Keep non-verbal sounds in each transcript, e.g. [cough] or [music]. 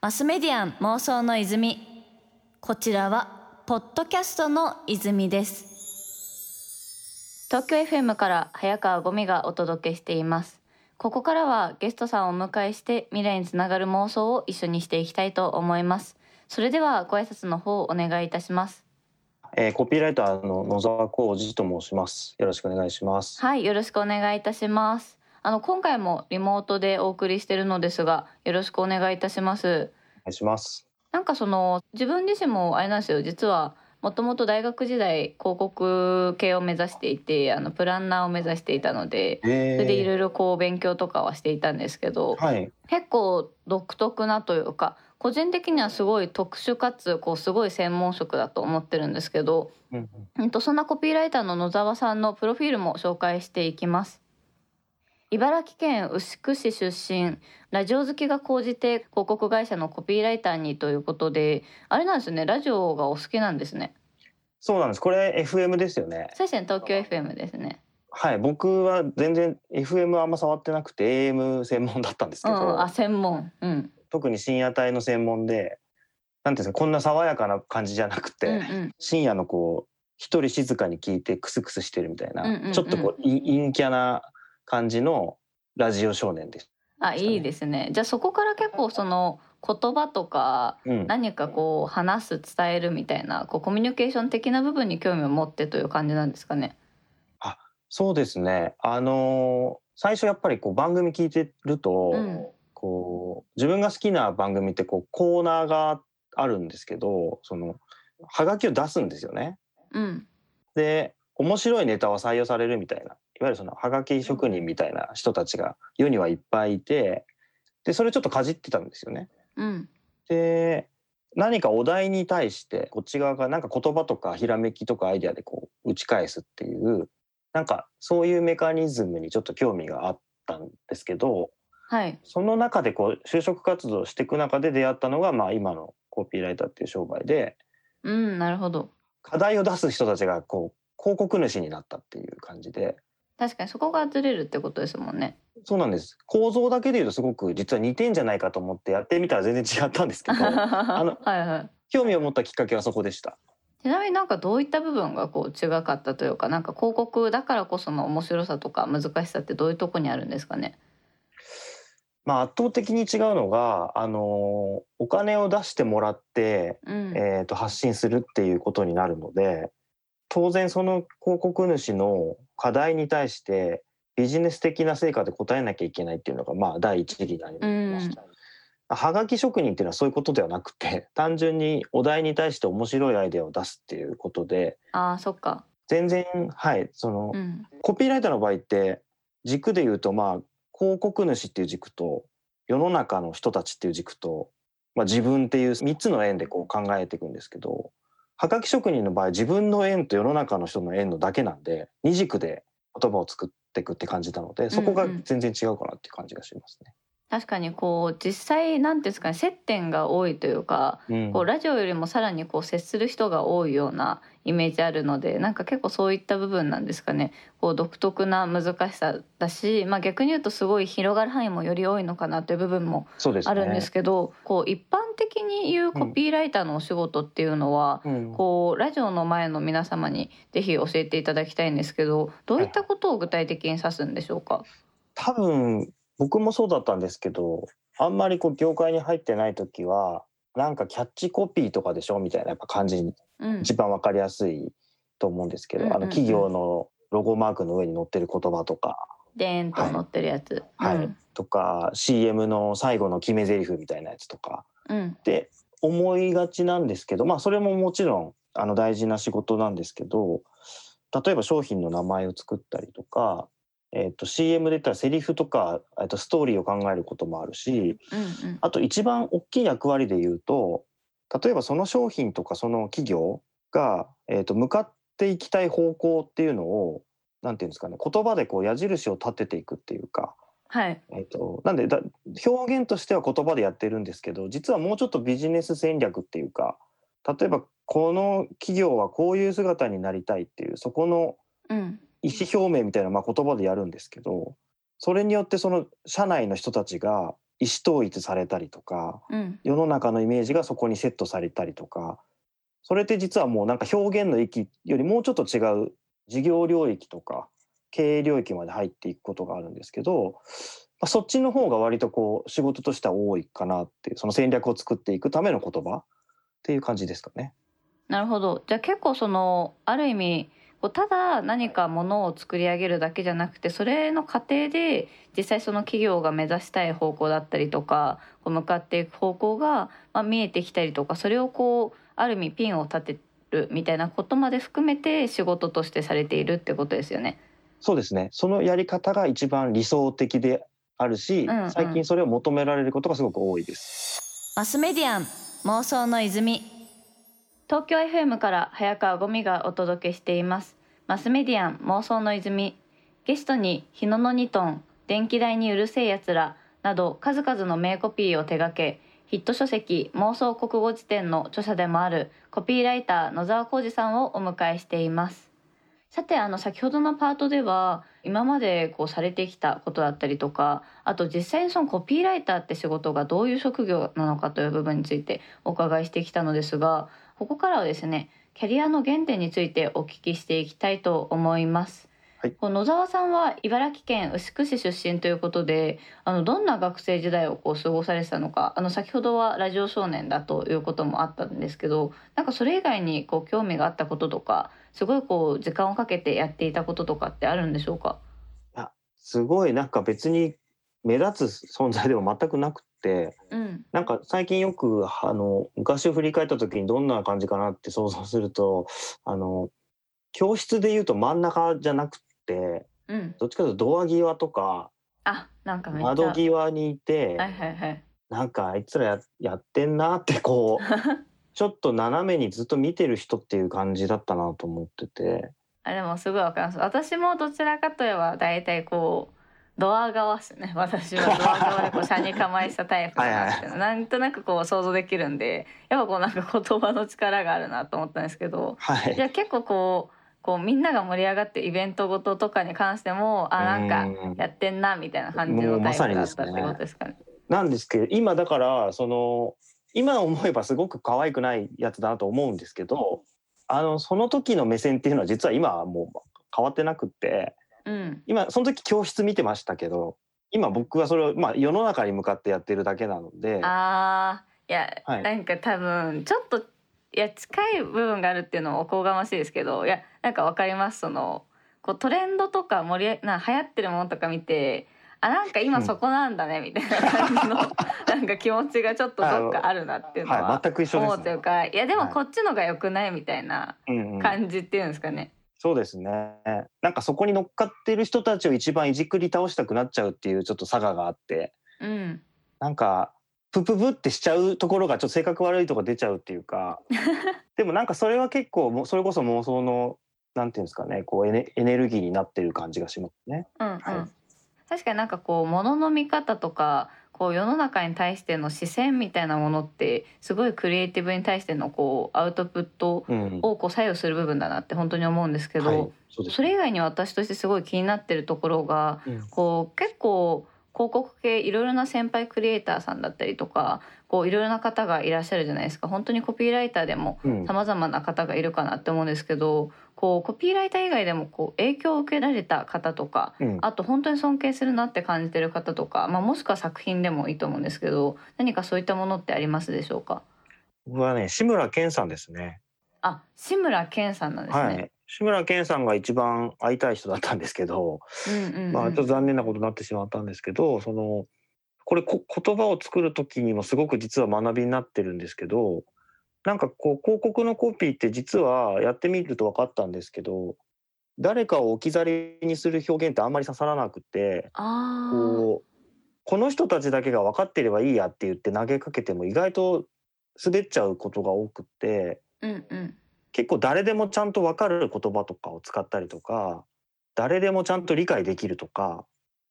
マスメディアン妄想の泉。こちらはポッドキャストの泉です。東京 FM から早川ゴミがお届けしています。ここからはゲストさんをお迎えして未来につながる妄想を一緒にしていきたいと思います。それではご挨拶の方お願いいたします。えー、コピーライターの野沢浩二と申します。よろしくお願いします。はいよろしくお願いいたしますあの今回もリモートでお送りしているのですがよろしくお願いいたします。お願いします。なんかその自分自身もあれなんですよ。実はもともと大学時代広告系を目指していてあのプランナーを目指していたので、それでいろいろこう勉強とかはしていたんですけど、はい、結構独特なというか個人的にはすごい特殊かつこうすごい専門職だと思ってるんですけど、うん。うん、とそんなコピーライターの野沢さんのプロフィールも紹介していきます。茨城県牛久市出身。ラジオ好きが高じて広告会社のコピーライターにということであれなんですね。ラジオがお好きなんですね。そうなんです。これ FM ですよね。そうですね。東京 FM ですね。はい。僕は全然 FM あんま触ってなくて AM 専門だったんですけど、うん、あ専門。うん。特に深夜帯の専門でなんていうんですかこんな爽やかな感じじゃなくて、うんうん、深夜のこう一人静かに聞いてクスクスしてるみたいな、うんうんうん、ちょっとこう陰キャな感じのラジオ少年です、ね、あいいですね。じゃあそこから結構その言葉とか何かこう話す伝えるみたいなこうコミュニケーション的な部分に興味を持ってという感じなんですかね。あそうですね。あの最初やっぱりこう番組聞いてると、うん、こう自分が好きな番組ってこうコーナーがあるんですけどそのはがきを出すんですよね。うん、で面白いネタは採用されるみたいなわゆるそのはがき職人みたいな人たちが世にはいっぱいいてでそれちょっとかじってたんですよね。うん、で何かお題に対してこっち側がなんか言葉とかひらめきとかアイデアでこう打ち返すっていうなんかそういうメカニズムにちょっと興味があったんですけど、はい、その中でこう就職活動していく中で出会ったのが、まあ、今のコピーライターっていう商売で、うん、なるほど。課題を出す人たちがこう広告主になったっていう感じで確かにそこがずれるってことですもんね。そうなんです構造だけでいうとすごく実は似てんじゃないかと思ってやってみたら全然違ったんですけど [laughs] あの、はいはい、興味を持ったきっかけはそこでした。ちなみになんかどういった部分がこう違かったというかなんか広告だからこその面白さとか難しさってどういうとこにあるんですかね？まあ、圧倒的に違うのが、あのお金を出してもらって、うん、えー、と発信するっていうことになるので当然その広告主の課題に対してビジネス的な成果で答えなきゃいけないっていうのがまあ第一義になりました。はがき職人っていうのはそういうことではなくて単純にお題に対して面白いアイデアを出すっていうことであそっか。全然はいその、うん、コピーライターの場合って軸で言うとまあ広告主っていう軸と世の中の人たちっていう軸と、まあ、自分っていう3つの円でこう考えていくんですけどはがき職人の場合自分の縁と世の中の人の縁のだけなんで二軸で言葉を作っていくって感じなのでそこが全然違うかなっていう感じがしますね。確かにこう実際なんですかね接点が多いというか、うん、こうラジオよりもさらにこう接する人が多いようなイメージあるのでなんか結構そういった部分なんですかね。こう独特な難しさだし、まあ、逆に言うとすごい広がる範囲もより多いのかなという部分もあるんですけど、ね、こう一般的に言うコピーライターのお仕事っていうのは、うん、こうラジオの前の皆様にぜひ教えていただきたいんですけどどういったことを具体的に指すんでしょうか？多分僕もそうだったんですけどあんまりこう業界に入ってない時はなんかキャッチコピーとかでしょみたいなやっぱ感じ、うん、一番わかりやすいと思うんですけど、うんあの企業のロゴマークの上に載ってる言葉とか。でーんと載ってるやつ。はい、うん、とか CM の最後の決め台詞みたいなやつとか、うん、で思いがちなんですけどまあそれももちろんあの大事な仕事なんですけど例えば商品の名前を作ったりとかえーと、CM で言ったらセリフとか、えー、とストーリーを考えることもあるし、うんうん、あと一番大きい役割で言うと例えばその商品とかその企業が、えーと、向かっていきたい方向っていうのをなんていうんですかね言葉でこう矢印を立てていくっていうか。はいえーと、なんでだ表現としては言葉でやってるんですけど実はもうちょっとビジネス戦略っていうか例えばこの企業はこういう姿になりたいっていうそこの意思表明みたいなまあ言葉でやるんですけどそれによってその社内の人たちが意思統一されたりとか、うん、世の中のイメージがそこにセットされたりとかそれって実はもうなんか表現の域よりもうちょっと違う事業領域とか経営領域まで入っていくことがあるんですけど、まあ、そっちの方が割とこう仕事としては多いかなっていうその戦略を作っていくための言葉っていう感じですかね。なるほどじゃあ結構そのある意味ただ何かものを作り上げるだけじゃなくてそれの過程で実際その企業が目指したい方向だったりとか向かっていく方向が、まあ、見えてきたりとかそれをこうある意味ピンを立てるみたいなことまで含めて仕事としてされているってことですよね。そうですねそのやり方が一番理想的であるし、うんうん、最近それを求められることがすごく多いです。マスメディアン妄想の泉東京 FM から早川ゴミがお届けしています。マスメディアン妄想の泉。ゲストに日野の2トン電気代にうるせえやつらなど数々の名コピーを手掛けヒット書籍妄想国語辞典の著者でもあるコピーライター野沢浩二さんをお迎えしています。さてあの先ほどのパートでは今までこうされてきたことだったりとかあと実際にそのコピーライターって仕事がどういう職業なのかという部分についてお伺いしてきたのですがここからはですねキャリアの原点についてお聞きしていきたいと思います。はい、野沢さんは茨城県牛久市出身ということであのどんな学生時代をこう過ごされてたのかあの先ほどはラジオ少年だということもあったんですけどなんかそれ以外にこう興味があったこととかすごいこう時間をかけてやっていたこととかってあるんでしょうか？いやすごいなんか別に目立つ存在でも全くなく、うん、なんか最近よくあの昔を振り返った時にどんな感じかなって想像するとあの教室でいうと真ん中じゃなくて、うん、どっちかというとドア際とかあなんか窓際にいて、はいはいはい、なんかあいつらややってんなってこう [laughs] ちょっと斜めにずっと見てる人っていう感じだったなと思ってて。あでもすごいわかります。私もどちらかといえば大体こうドア側っすね。[laughs] 私はドア側でこう車に構えしたタイプなんですけど。はい、なんとなくこう想像できるんでやっぱこうなんか言葉の力があるなと思ったんですけど、はい、じゃあ結構こうこうみんなが盛り上がってイベントごととかに関してもあなんかやってんなみたいな感じのタイプだったってことですかね。なんですけど今だからその今思えばすごく可愛くないやつだなと思うんですけどあのその時の目線っていうのは実は今はもう変わってなくってうん、今その時教室見てましたけど今僕はそれを、まあ、世の中に向かってやってるだけなので。あいや、はい、なんか多分ちょっといや近い部分があるっていうのもおこがましいですけどいやなんかわかります？そのこうトレンドとか盛りな流行ってるものとか見てあなんか今そこなんだね、うん、みたいな感じの [laughs] なんか気持ちがちょっとどっかあるなっていうのは、はい、全く一緒です、ね、思うというかいやでもこっちのがよくない？みたいな感じっていうんですかね。うんうんそうですね。なんかそこに乗っかってる人たちを一番いじくり倒したくなっちゃうっていうちょっと差ががあって、うん、なんかプププってしちゃうところがちょっと性格悪いとこ出ちゃうっていうか。[laughs] でもなんかそれは結構それこそ妄想のなんていうんですかねこうエネエネルギーになってる感じがしますね。うんうん、はい、確かになんかこう物の見方とかこう世の中に対しての視線みたいなものってすごいクリエイティブに対してのこうアウトプットをこう左右する部分だなって本当に思うんですけど、はい。そそれ以外に私としてすごい気になってるところが、うん、こう結構広告系いろいろな先輩クリエイターさんだったりとかこういろいろな方がいらっしゃるじゃないですか。本当にコピーライターでもさまざまな方がいるかなって思うんですけど、こうコピーライター以外でもこう影響を受けられた方とか、うん、あと本当に尊敬するなって感じてる方とか、まあ、もしくは作品でもいいと思うんですけど何かそういったものってありますでしょうか？僕はね志村けんさんですね。あ志村けんさんなんですね。はい志村けんさんが一番会いたい人だったんですけど、うんうんうん、まあちょっと残念なことになってしまったんですけどそのこれこ言葉を作る時にもすごく実は学びになってるんですけどなんかこう広告のコピーって実はやってみると分かったんですけど誰かを置き去りにする表現ってあんまり刺さらなくてこうこの人たちだけが分かってればいいやって言って投げかけても意外と滑っちゃうことが多くて、うんうん、結構誰でもちゃんと分かる言葉とかを使ったりとか誰でもちゃんと理解できるとか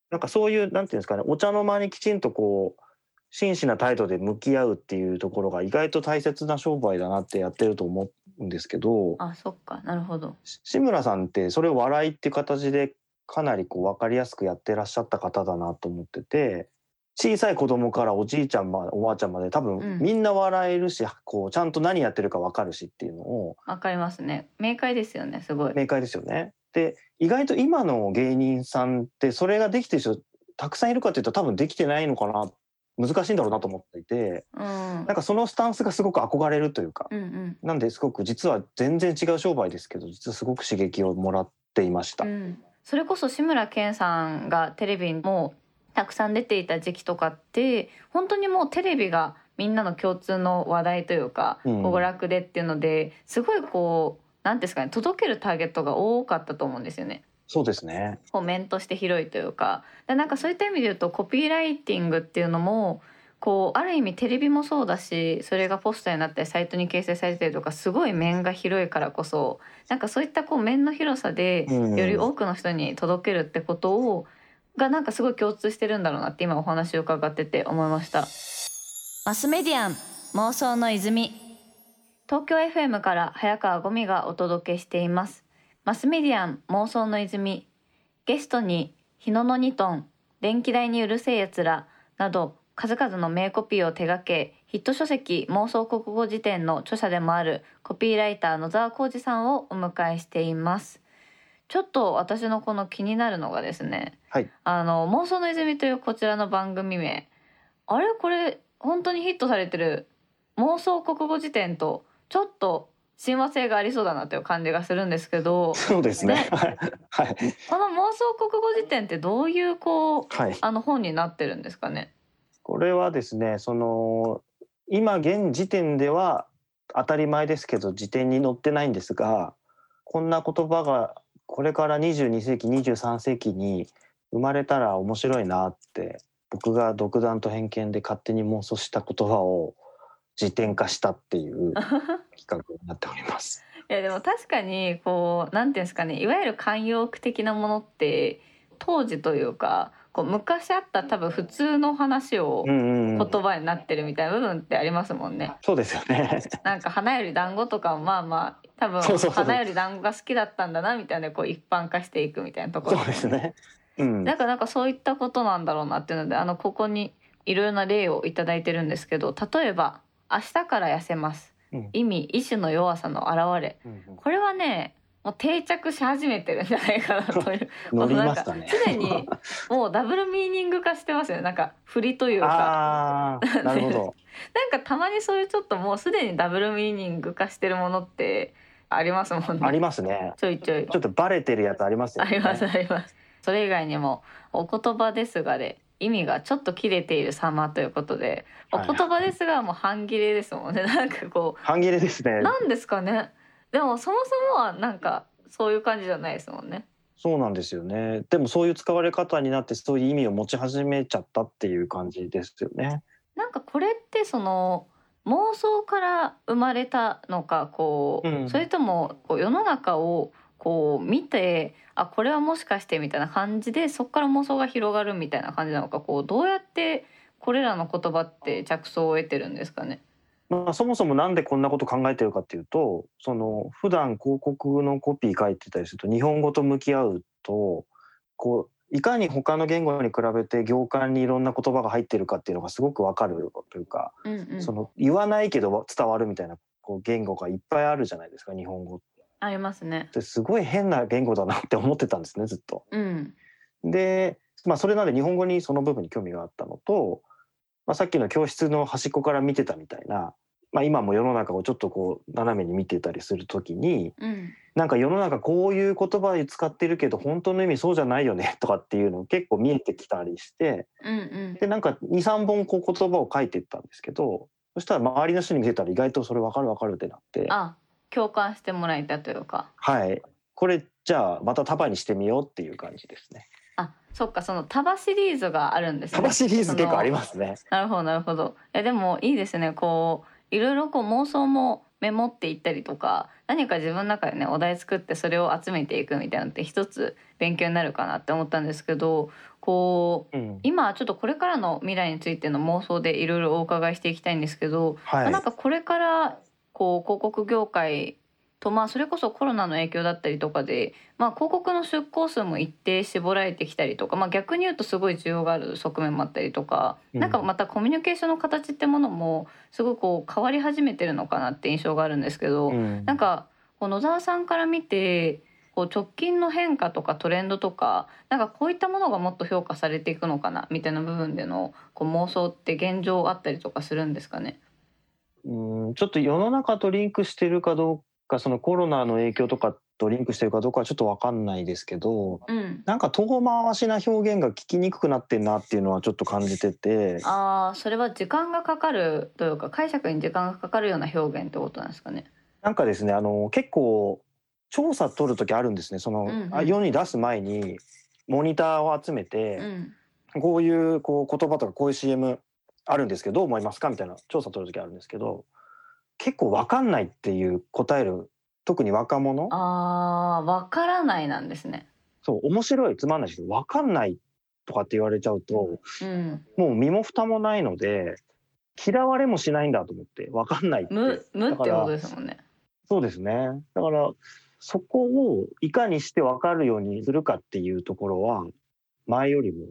なんかそういうなんていうんですかねお茶の間にきちんとこう真摯な態度で向き合うっていうところが意外と大切な商売だなってやってると思うんですけどあそっかなるほど。志村さんってそれを笑いっていう形でかなりこう分かりやすくやってらっしゃった方だなと思ってて小さい子供からおじいちゃんまおばあちゃんまで多分みんな笑えるし、うん、こうちゃんと何やってるか分かるしっていうのをわかりますね。明快ですよねすごい。明快ですよね。で意外と今の芸人さんってそれができてる人たくさんいるかっていうと多分できてないのかな難しいんだろうなと思っていて、うん、なんかそのスタンスがすごく憧れるというか、うんうん、なんですごく実は全然違う商売ですけど実はすごく刺激をもらっていました。うん、それこそ志村けんさんがテレビもたくさん出ていた時期とかって本当にもうテレビがみんなの共通の話題というか、うん、娯楽でっていうのですごいこう何ですかね届けるターゲットが多かったと思うんですよね。そうですね。面として広いというか、でなんかそういった意味で言うとコピーライティングっていうのもこうある意味テレビもそうだしそれがポスターになったりサイトに掲載されてるとかすごい面が広いからこそなんかそういったこう面の広さでより多くの人に届けるってことを、がなんかすごい共通してるんだろうなって今お話を伺ってて思いました。マスメディアン妄想の泉。東京 FM から早川ゴミがお届けしていますマスメディアン妄想の泉ゲストに日野の2トン電気代にうるせえやつらなど数々の名コピーを手掛けヒット書籍妄想国語辞典の著者でもあるコピーライター野沢浩二さんをお迎えしています。ちょっと私のこの気になるのがですね、はい、あの妄想の泉というこちらの番組名あれ？これ本当にヒットされてる妄想国語辞典とちょっと親和性がありそうだなという感じがするんですけど。そうですね、ね、はい、この妄想国語辞典ってどういうこう、はい、あの本になってるんですかね？これはですねその今現時点では当たり前ですけど辞典に載ってないんですがこんな言葉がこれから22世紀23世紀に生まれたら面白いなって僕が独断と偏見で勝手に妄想した言葉を辞典化したっていう [laughs] 企画になっております。いやでも確かにこうなんていうんですかねいわゆる慣用句的なものって当時というかこう昔あった多分普通の話を言葉になってるみたいな部分ってありますもんね。そうですよね。なんか花より団子とかもまあまあ多分花より団子が好きだったんだなみたいなこう一般化していくみたいなところそうですね、うん、なんかなんかそういったことなんだろうなっていうのであのここにいろいろな例を頂いてるんですけど例えば「明日から痩せます」うん、意味意志の弱さの表れ、これはねもう定着し始めてるんじゃないかなという。乗り [laughs] ましたね。すでにもうダブルミーニング化してますよね。なんか振りというか。[laughs] なるほど。なんかたまにそういうちょっともうすでにダブルミーニング化してるものってありますもんね。ありますね。ちょいちょい。ちょっとバレてるやつありますよね。ありますあります。それ以外にもお言葉ですがで意味がちょっと切れている様ということで、お言葉ですがもう半切れですもんね。[laughs] なんかこう。半切れですね。なんですかね。でもそもそもはなんかそういう感じじゃないですもんね。そうなんですよね。でもそういう使われ方になってそういう意味を持ち始めちゃったっていう感じですよね。なんかこれってその妄想から生まれたのかこう、うん、それともこう世の中をこう見てあこれはもしかしてみたいな感じでそこから妄想が広がるみたいな感じなのかこうどうやってこれらの言葉って着想を得てるんですかね？まあ、そもそもなんでこんなこと考えてるかっていうとその普段広告のコピー書いてたりすると日本語と向き合うとこういかに他の言語に比べて行間にいろんな言葉が入ってるかっていうのがすごくわかるというか、うんうん、その言わないけど伝わるみたいなこう言語がいっぱいあるじゃないですか日本語。ありますね。すごい変な言語だなって思ってたんですねずっと。うん、で、まあ、それなんで日本語にその部分に興味があったのと、まあ、さっきの教室の端っこから見てたみたいなまあ、今も世の中をちょっとこう斜めに見てたりする時に、うん、なんか世の中こういう言葉使ってるけど本当の意味そうじゃないよねとかっていうの結構見えてきたりして、うんうん、でなんか23本こう言葉を書いていったんですけどそしたら周りの人に見せたら意外とそれ分かる分かるってなってあ共感してもらえたというかはいこれじゃあまた束にしてみようっていう感じですね。あそっかその束シリーズがあるんですね。束シリーズ結構ありますね。なるほどなるほど。えでもいいですねこういろいろこう妄想もメモっていったりとか何か自分の中でねお題作ってそれを集めていくみたいなのって一つ勉強になるかなって思ったんですけどこう、うん、今ちょっとこれからの未来についての妄想でいろいろお伺いしていきたいんですけど、はい、なんかこれからこう広告業界とまあそれこそコロナの影響だったりとかで、まあ、広告の出稿数も一定絞られてきたりとか、まあ、逆に言うとすごい需要がある側面もあったりとか、うん、なんかまたコミュニケーションの形ってものもすごいこう変わり始めてるのかなって印象があるんですけど、うん、なんか野沢さんから見てこう直近の変化とかトレンドとかなんかこういったものがもっと評価されていくのかなみたいな部分でのこう妄想って現状あったりとかするんですかね？うんちょっと世の中とリンクしてるかどうかそのコロナの影響とかとリンクしてるかどうかはちょっと分かんないですけど、うん、なんか遠回しな表現が聞きにくくなってんなっていうのはちょっと感じてて。ああそれは時間がかかるというか解釈に時間がかかるような表現ってことなんですかね。なんかですねあの結構調査取る時あるんですねその、うんうん、世に出す前にモニターを集めて、うん、こういうこう言葉とかこういう CM あるんですけどどう思いますか？みたいな調査取る時あるんですけど結構分かんないっていう答える特に若者？あ分からないなんですね。そう面白いつまんないけど分かんないとかって言われちゃうと、うん、もう身も蓋もないので嫌われもしないんだと思って分かんないって。無無ってことですもんね。そうですね。だからそこをいかにして分かるようにするかっていうところは前よりも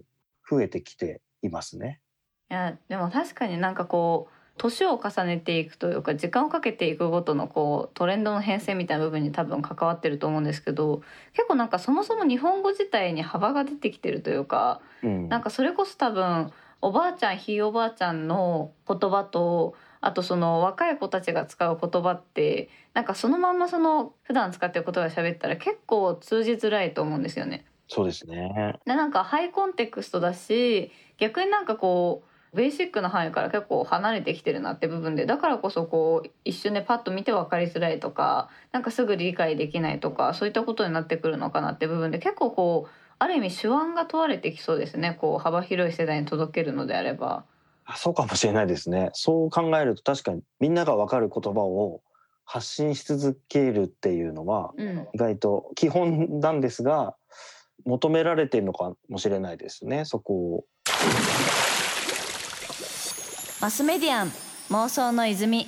増えてきていますね。いやでも確かになんかこう年を重ねていくというか時間をかけていくごとのこうトレンドの変遷みたいな部分に多分関わってると思うんですけど結構なんかそもそも日本語自体に幅が出てきてるというか、うん、なんかそれこそ多分おばあちゃんひいおばあちゃんの言葉とあとその若い子たちが使う言葉ってなんかそのまんまその普段使ってる言葉で喋ったら結構通じづらいと思うんですよね。そうですねでなんかハイコンテクストだし逆になんかこうベーシックな範囲から結構離れてきてるなって部分でだからこそこう一瞬でパッと見て分かりづらいとかなんかすぐ理解できないとかそういったことになってくるのかなって部分で結構こうある意味手腕が問われてきそうですねこう幅広い世代に届けるのであれば。そうかもしれないですね。そう考えると確かにみんなが分かる言葉を発信し続けるっていうのは意外と基本なんですが、求められているのかもしれないですねそこを。マスメディアン妄想の泉。